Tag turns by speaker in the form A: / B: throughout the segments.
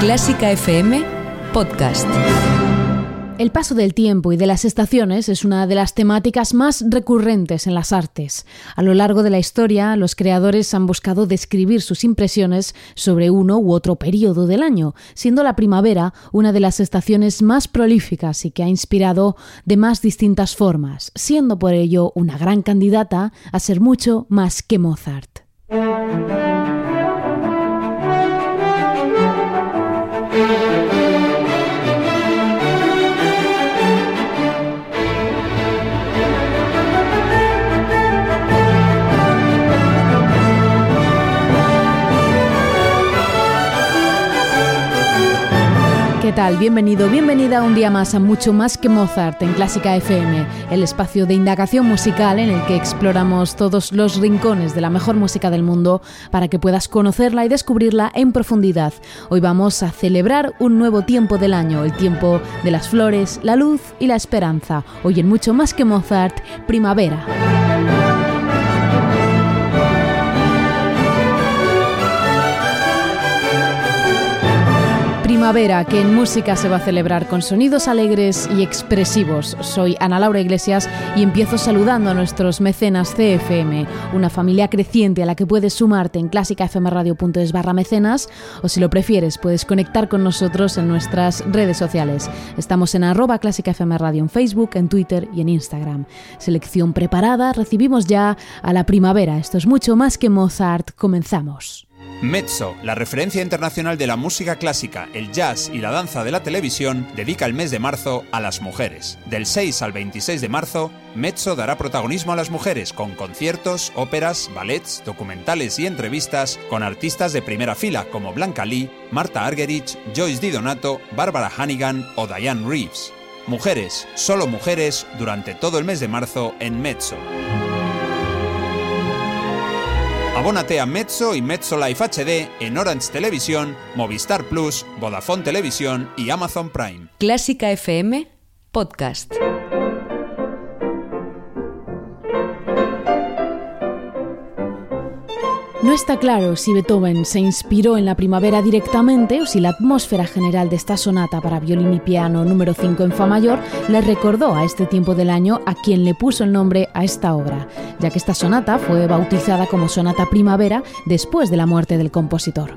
A: Clásica FM Podcast.
B: El paso del tiempo y de las estaciones es una de las temáticas más recurrentes en las artes. A lo largo de la historia, los creadores han buscado describir sus impresiones sobre uno u otro periodo del año, siendo la primavera una de las estaciones más prolíficas y que ha inspirado de más distintas formas, siendo por ello una gran candidata a ser mucho más que Mozart. ¿Qué tal? Bienvenido, bienvenida un día más a Mucho Más que Mozart en Clásica FM, el espacio de indagación musical en el que exploramos todos los rincones de la mejor música del mundo para que puedas conocerla y descubrirla en profundidad. Hoy vamos a celebrar un nuevo tiempo del año, el tiempo de las flores, la luz y la esperanza. Hoy en Mucho Más que Mozart, primavera. Primavera que en música se va a celebrar con sonidos alegres y expresivos. Soy Ana Laura Iglesias y empiezo saludando a nuestros mecenas CFM, una familia creciente a la que puedes sumarte en clásicafmradio.es barra mecenas o si lo prefieres puedes conectar con nosotros en nuestras redes sociales. Estamos en arroba clásicafmradio en Facebook, en Twitter y en Instagram. Selección preparada, recibimos ya a la primavera. Esto es mucho más que Mozart. Comenzamos.
C: Mezzo, la referencia internacional de la música clásica, el jazz y la danza de la televisión, dedica el mes de marzo a las mujeres. Del 6 al 26 de marzo, Mezzo dará protagonismo a las mujeres con conciertos, óperas, ballets, documentales y entrevistas con artistas de primera fila como Blanca Lee, Marta Argerich, Joyce Di Donato, Barbara Hannigan o Diane Reeves. Mujeres, solo mujeres, durante todo el mes de marzo en Mezzo. Abónate a Mezzo y Mezzo Life HD en Orange Televisión, Movistar Plus, Vodafone Televisión y Amazon Prime.
A: Clásica FM Podcast.
B: No está claro si Beethoven se inspiró en la primavera directamente o si la atmósfera general de esta sonata para violín y piano número 5 en Fa mayor le recordó a este tiempo del año a quien le puso el nombre a esta obra, ya que esta sonata fue bautizada como Sonata Primavera después de la muerte del compositor.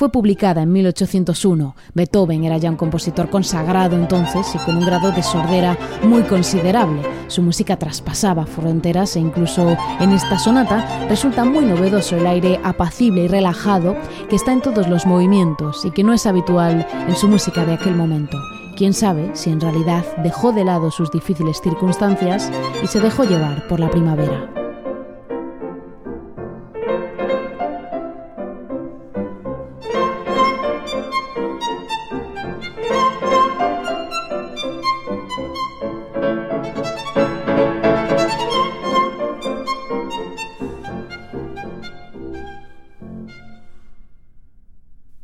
B: Fue publicada en 1801. Beethoven era ya un compositor consagrado entonces y con un grado de sordera muy considerable. Su música traspasaba fronteras e incluso en esta sonata resulta muy novedoso el aire apacible y relajado que está en todos los movimientos y que no es habitual en su música de aquel momento. Quién sabe si en realidad dejó de lado sus difíciles circunstancias y se dejó llevar por la primavera.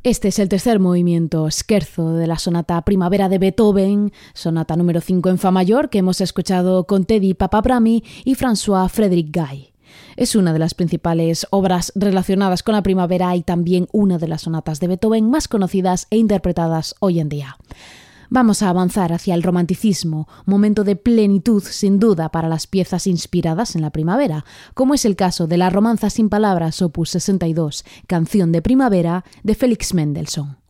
B: Este es el tercer movimiento, scherzo de la sonata Primavera de Beethoven, sonata número 5 en Fa mayor, que hemos escuchado con Teddy Papabrami y François Frédéric Guy. Es una de las principales obras relacionadas con la primavera y también una de las sonatas de Beethoven más conocidas e interpretadas hoy en día. Vamos a avanzar hacia el romanticismo, momento de plenitud sin duda para las piezas inspiradas en la primavera, como es el caso de la Romanza sin palabras opus 62, canción de primavera de Félix Mendelssohn.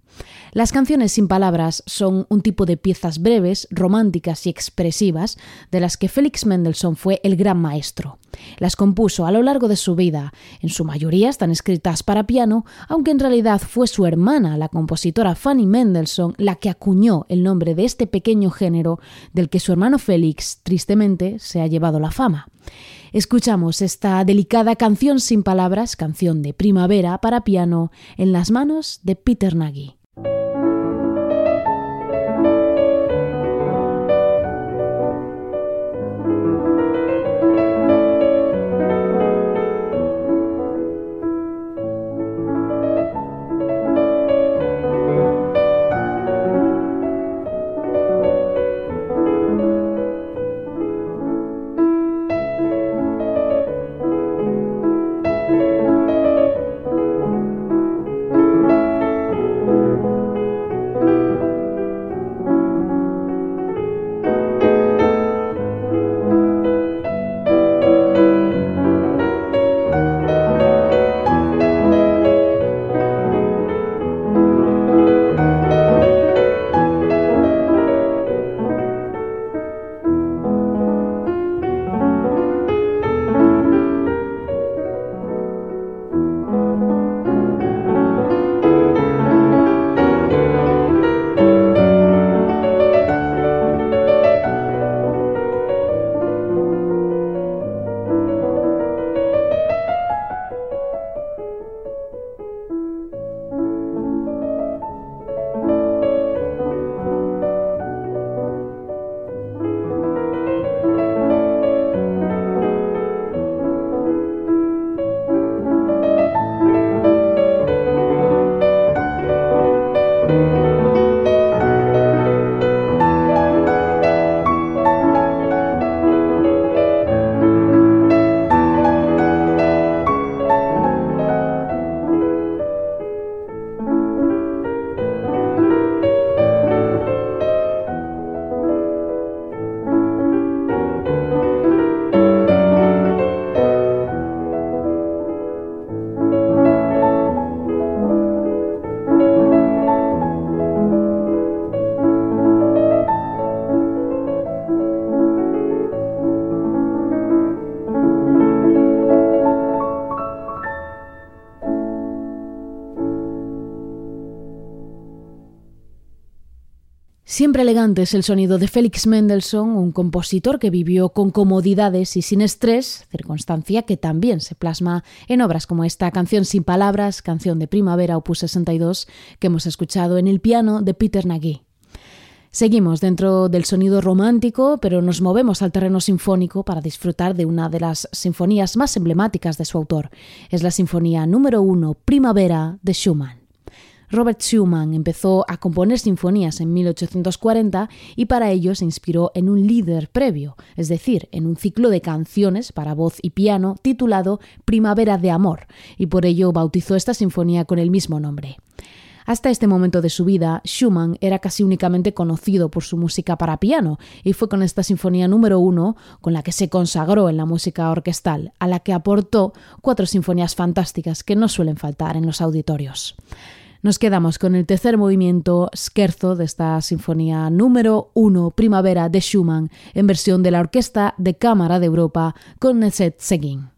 B: Las canciones sin palabras son un tipo de piezas breves, románticas y expresivas de las que Félix Mendelssohn fue el gran maestro. Las compuso a lo largo de su vida, en su mayoría están escritas para piano, aunque en realidad fue su hermana, la compositora Fanny Mendelssohn, la que acuñó el nombre de este pequeño género del que su hermano Félix, tristemente, se ha llevado la fama. Escuchamos esta delicada canción sin palabras, canción de primavera para piano, en las manos de Peter Nagy. Siempre elegante es el sonido de Félix Mendelssohn, un compositor que vivió con comodidades y sin estrés, circunstancia que también se plasma en obras como esta canción sin palabras, canción de primavera opus 62, que hemos escuchado en el piano de Peter Nagy. Seguimos dentro del sonido romántico, pero nos movemos al terreno sinfónico para disfrutar de una de las sinfonías más emblemáticas de su autor. Es la Sinfonía número 1, Primavera, de Schumann. Robert Schumann empezó a componer sinfonías en 1840 y para ello se inspiró en un líder previo, es decir, en un ciclo de canciones para voz y piano titulado Primavera de Amor, y por ello bautizó esta sinfonía con el mismo nombre. Hasta este momento de su vida, Schumann era casi únicamente conocido por su música para piano, y fue con esta sinfonía número uno con la que se consagró en la música orquestal, a la que aportó cuatro sinfonías fantásticas que no suelen faltar en los auditorios. Nos quedamos con el tercer movimiento scherzo de esta sinfonía número 1 Primavera de Schumann en versión de la Orquesta de Cámara de Europa con Neset Seguin.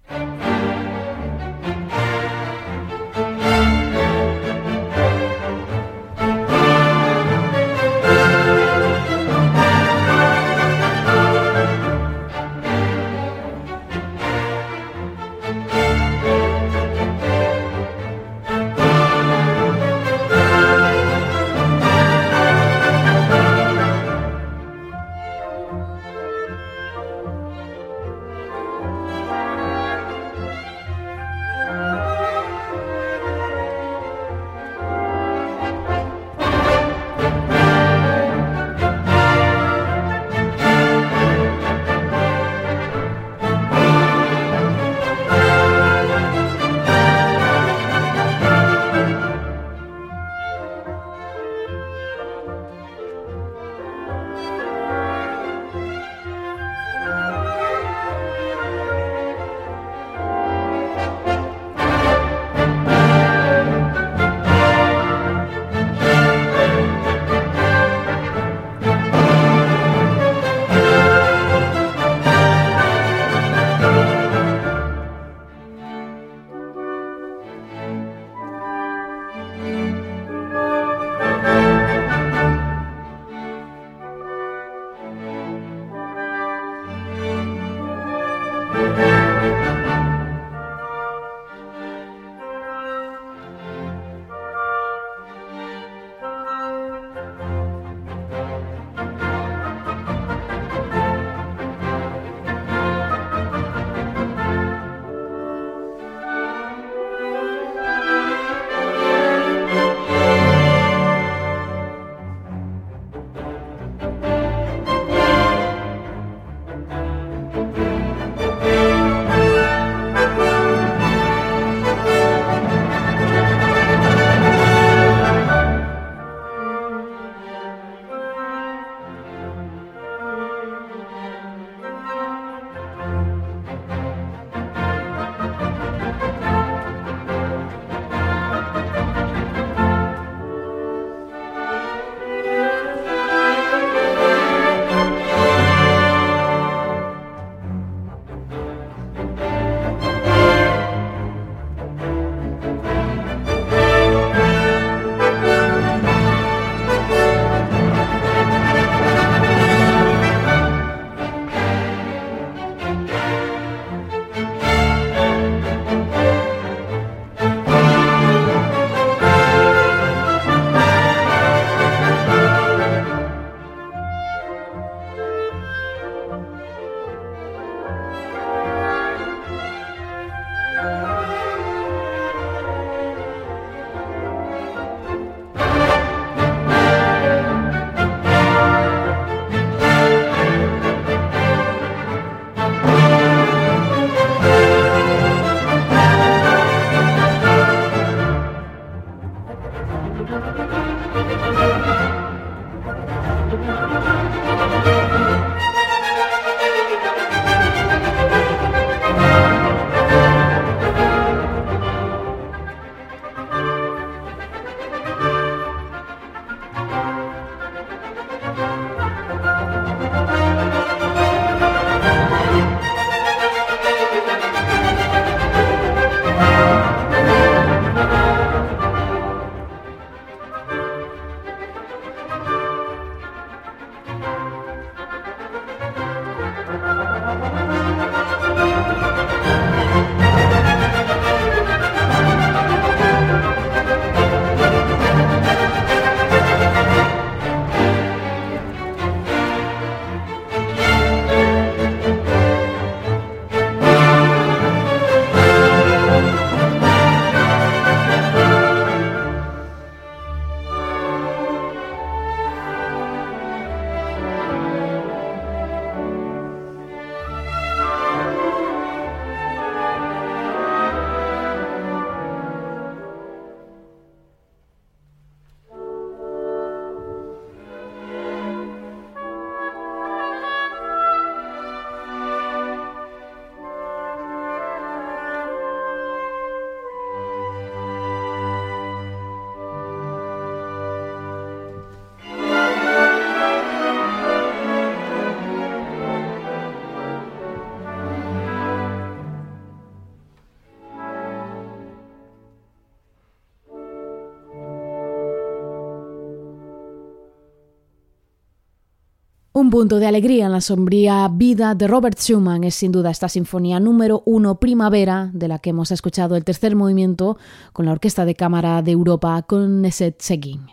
B: Un punto de alegría en la sombría vida de Robert Schumann es sin duda esta sinfonía número uno Primavera, de la que hemos escuchado el tercer movimiento con la Orquesta de Cámara de Europa con Neset Seguin.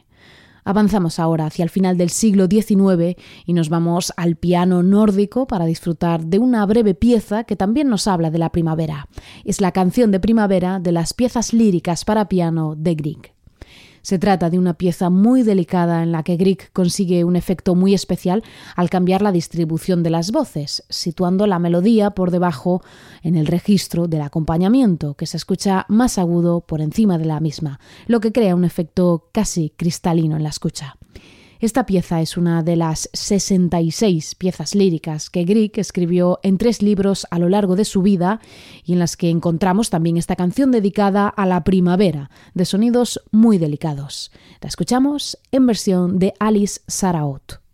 B: Avanzamos ahora hacia el final del siglo XIX y nos vamos al piano nórdico para disfrutar de una breve pieza que también nos habla de la primavera. Es la canción de primavera de las piezas líricas para piano de Grieg. Se trata de una pieza muy delicada en la que Grieg consigue un efecto muy especial al cambiar la distribución de las voces, situando la melodía por debajo en el registro del acompañamiento, que se escucha más agudo por encima de la misma, lo que crea un efecto casi cristalino en la escucha. Esta pieza es una de las 66 piezas líricas que Grieg escribió en tres libros a lo largo de su vida y en las que encontramos también esta canción dedicada a la primavera, de sonidos muy delicados. La escuchamos en versión de Alice Saraot.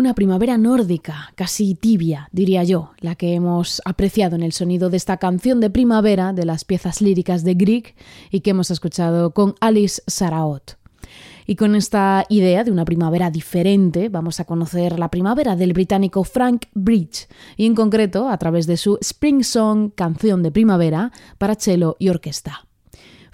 B: Una primavera nórdica, casi tibia, diría yo, la que hemos apreciado en el sonido de esta canción de primavera de las piezas líricas de Grieg y que hemos escuchado con Alice Saraot. Y con esta idea de una primavera diferente, vamos a conocer la primavera del británico Frank Bridge, y en concreto a través de su Spring Song, canción de primavera, para cello y orquesta.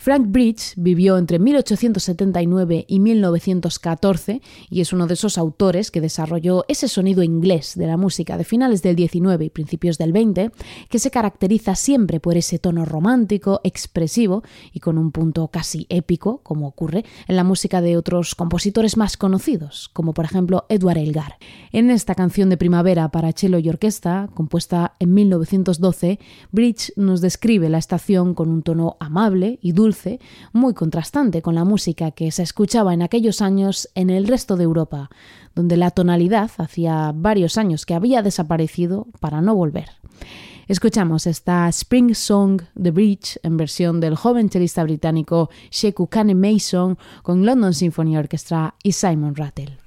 B: Frank Bridge vivió entre 1879 y 1914 y es uno de esos autores que desarrolló ese sonido inglés de la música de finales del 19 y principios del 20 que se caracteriza siempre por ese tono romántico, expresivo y con un punto casi épico, como ocurre en la música de otros compositores más conocidos, como por ejemplo Edward Elgar. En esta canción de primavera para cello y orquesta, compuesta en 1912, Bridge nos describe la estación con un tono amable y dulce muy contrastante con la música que se escuchaba en aquellos años en el resto de Europa, donde la tonalidad hacía varios años que había desaparecido para no volver. Escuchamos esta Spring Song The Bridge en versión del joven chelista británico Sheku Kane Mason con London Symphony Orchestra y Simon Rattle.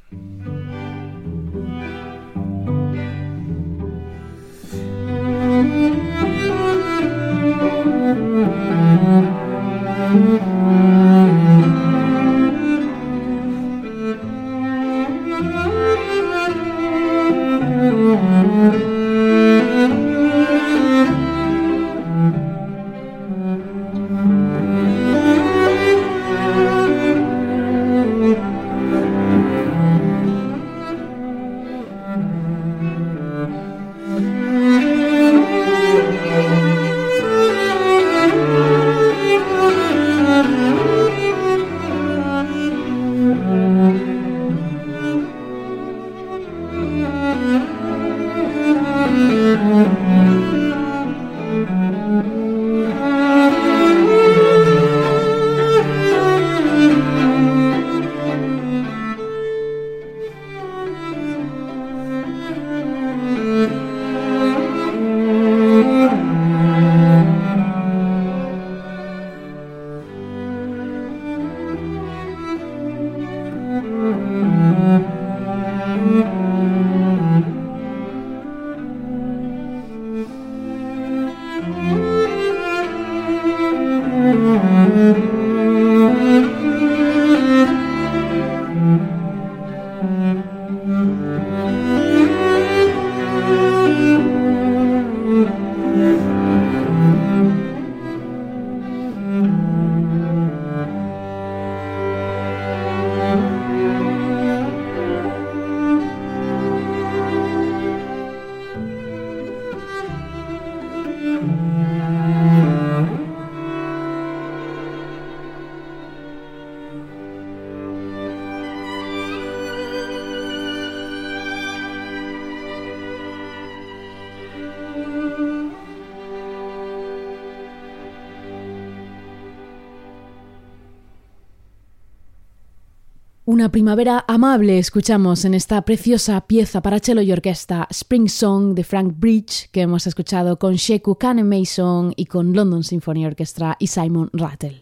B: Primavera amable escuchamos en esta preciosa pieza para cello y orquesta Spring Song de Frank Bridge que hemos escuchado con Sheku Kane Mason y con London Symphony Orchestra y Simon Rattle.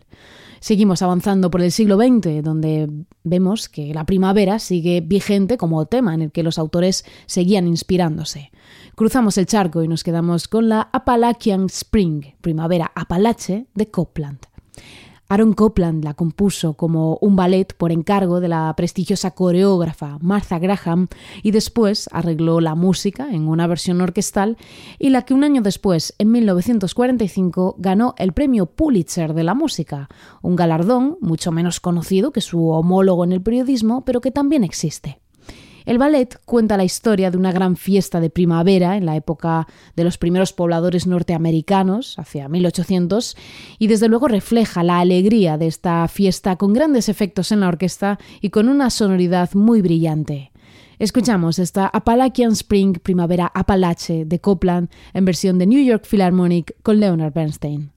B: Seguimos avanzando por el siglo XX, donde vemos que la primavera sigue vigente como tema en el que los autores seguían inspirándose. Cruzamos el charco y nos quedamos con la Appalachian Spring, primavera Apalache de Copland. Aaron Copland la compuso como un ballet por encargo de la prestigiosa coreógrafa Martha Graham y después arregló la música en una versión orquestal y la que un año después, en 1945, ganó el premio Pulitzer de la música, un galardón mucho menos conocido que su homólogo en el periodismo, pero que también existe. El ballet cuenta la historia de una gran fiesta de primavera en la época de los primeros pobladores norteamericanos, hacia 1800, y desde luego refleja la alegría de esta fiesta con grandes efectos en la orquesta y con una sonoridad muy brillante. Escuchamos esta Appalachian Spring Primavera Apalache de Copland en versión de New York Philharmonic con Leonard Bernstein.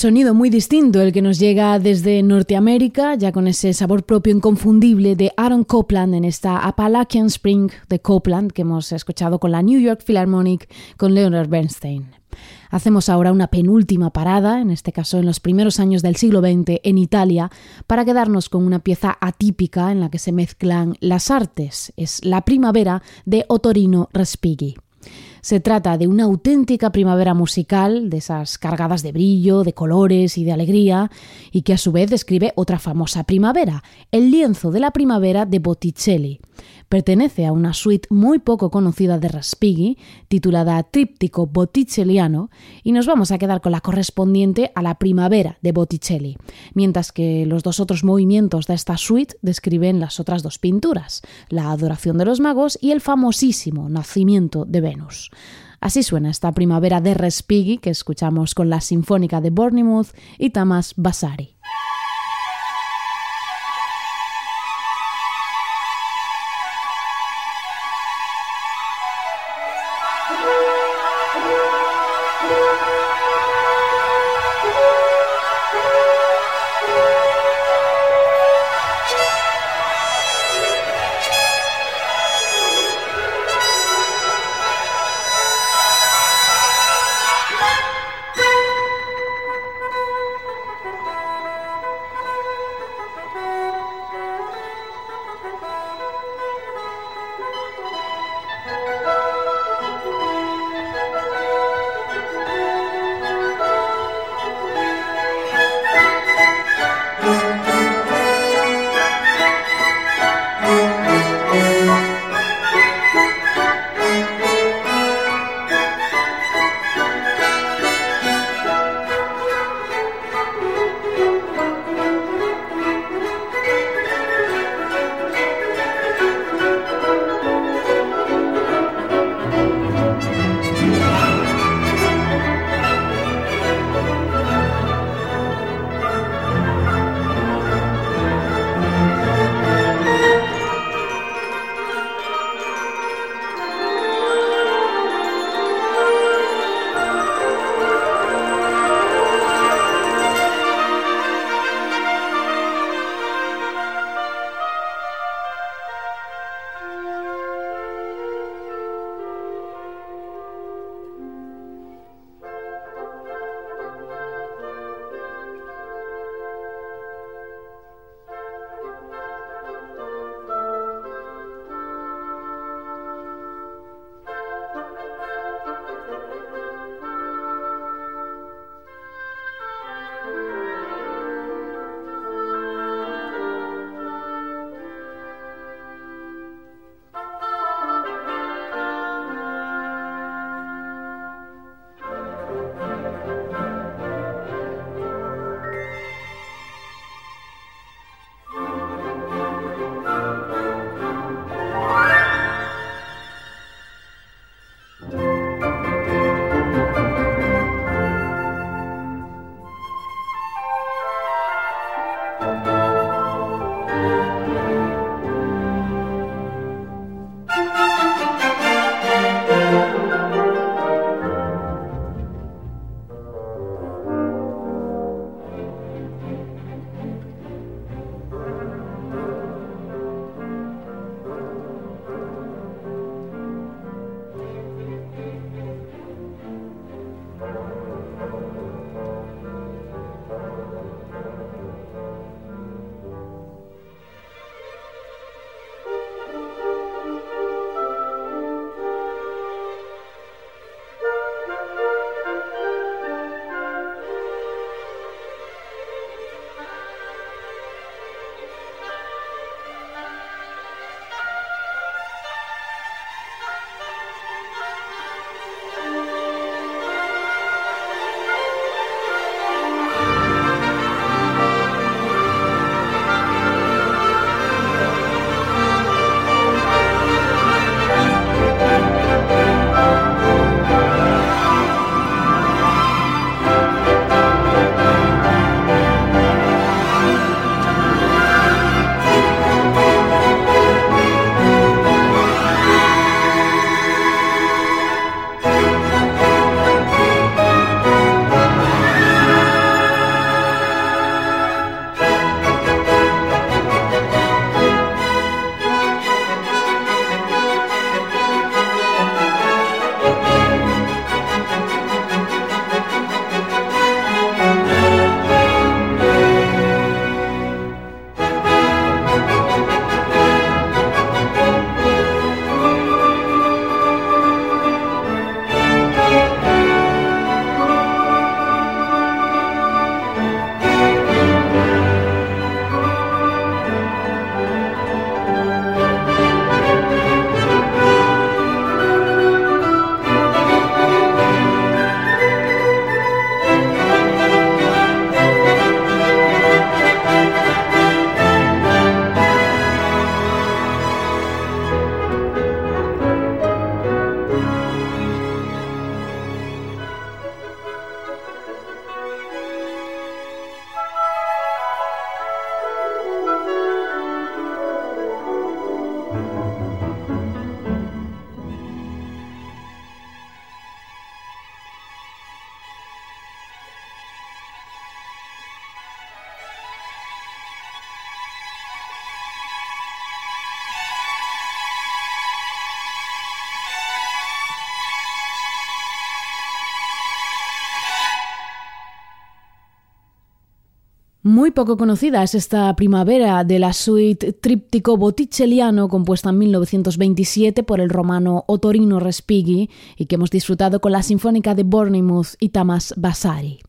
B: Sonido muy distinto el que nos llega desde Norteamérica, ya con ese sabor propio inconfundible de Aaron Copland en esta Appalachian Spring de Copland que hemos escuchado con la New York Philharmonic con Leonard Bernstein. Hacemos ahora una penúltima parada, en este caso en los primeros años del siglo XX en Italia, para quedarnos con una pieza atípica en la que se mezclan las artes. Es La primavera de Otorino Respighi. Se trata de una auténtica primavera musical, de esas cargadas de brillo, de colores y de alegría, y que a su vez describe otra famosa primavera, el lienzo de la primavera de Botticelli. Pertenece a una suite muy poco conocida de Respighi, titulada Tríptico Botticelliano, y nos vamos a quedar con la correspondiente a la primavera de Botticelli, mientras que los dos otros movimientos de esta suite describen las otras dos pinturas, la adoración de los magos y el famosísimo nacimiento de Venus. Así suena esta primavera de Respighi que escuchamos con la Sinfónica de Bournemouth y Tamas Basari. Muy poco conocida es esta primavera de la suite tríptico botticelliano compuesta en 1927 por el romano Otorino Respighi y que hemos disfrutado con la Sinfónica de Bournemouth y Tamas Vasari.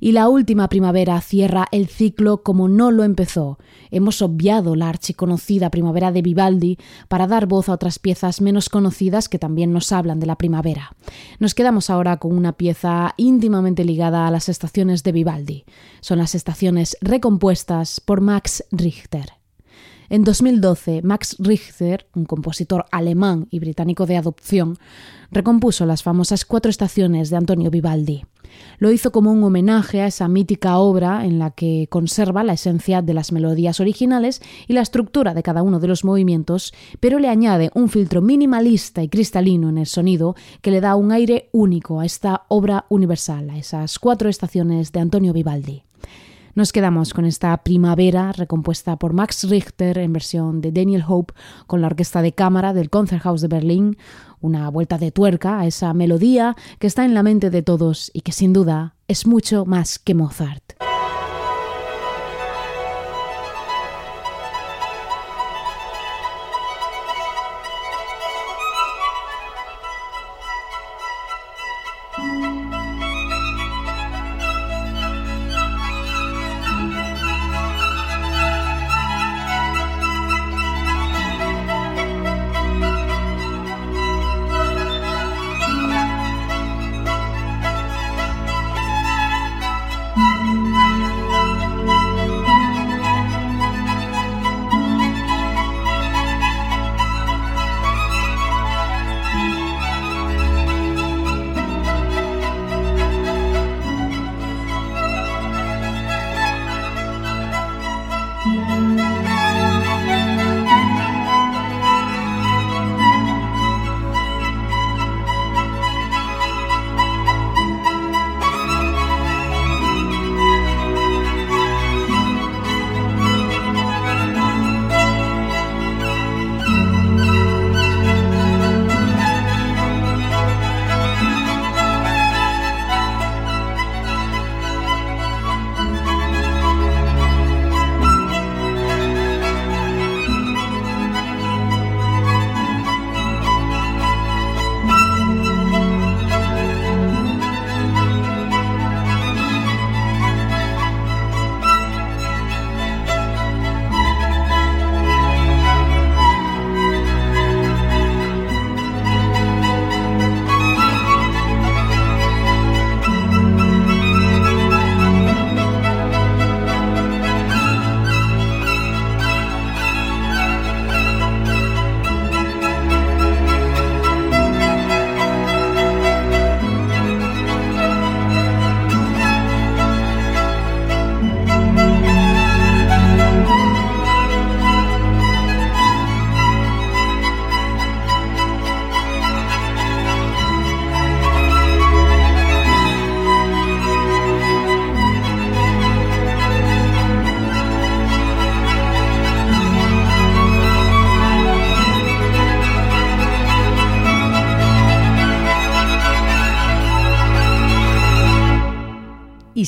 B: Y la última primavera cierra el ciclo como no lo empezó. Hemos obviado la archiconocida primavera de Vivaldi para dar voz a otras piezas menos conocidas que también nos hablan de la primavera. Nos quedamos ahora con una pieza íntimamente ligada a las estaciones de Vivaldi. Son las estaciones recompuestas por Max Richter. En 2012, Max Richter, un compositor alemán y británico de adopción, recompuso las famosas cuatro estaciones de Antonio Vivaldi. Lo hizo como un homenaje a esa mítica obra en la que conserva la esencia de las melodías originales y la estructura de cada uno de los movimientos, pero le añade un filtro minimalista y cristalino en el sonido que le da un aire único a esta obra universal, a esas cuatro estaciones de Antonio Vivaldi. Nos quedamos con esta primavera recompuesta por Max Richter en versión de Daniel Hope con la orquesta de cámara del Konzerthaus de Berlín, una vuelta de tuerca a esa melodía que está en la mente de todos y que sin duda es mucho más que Mozart.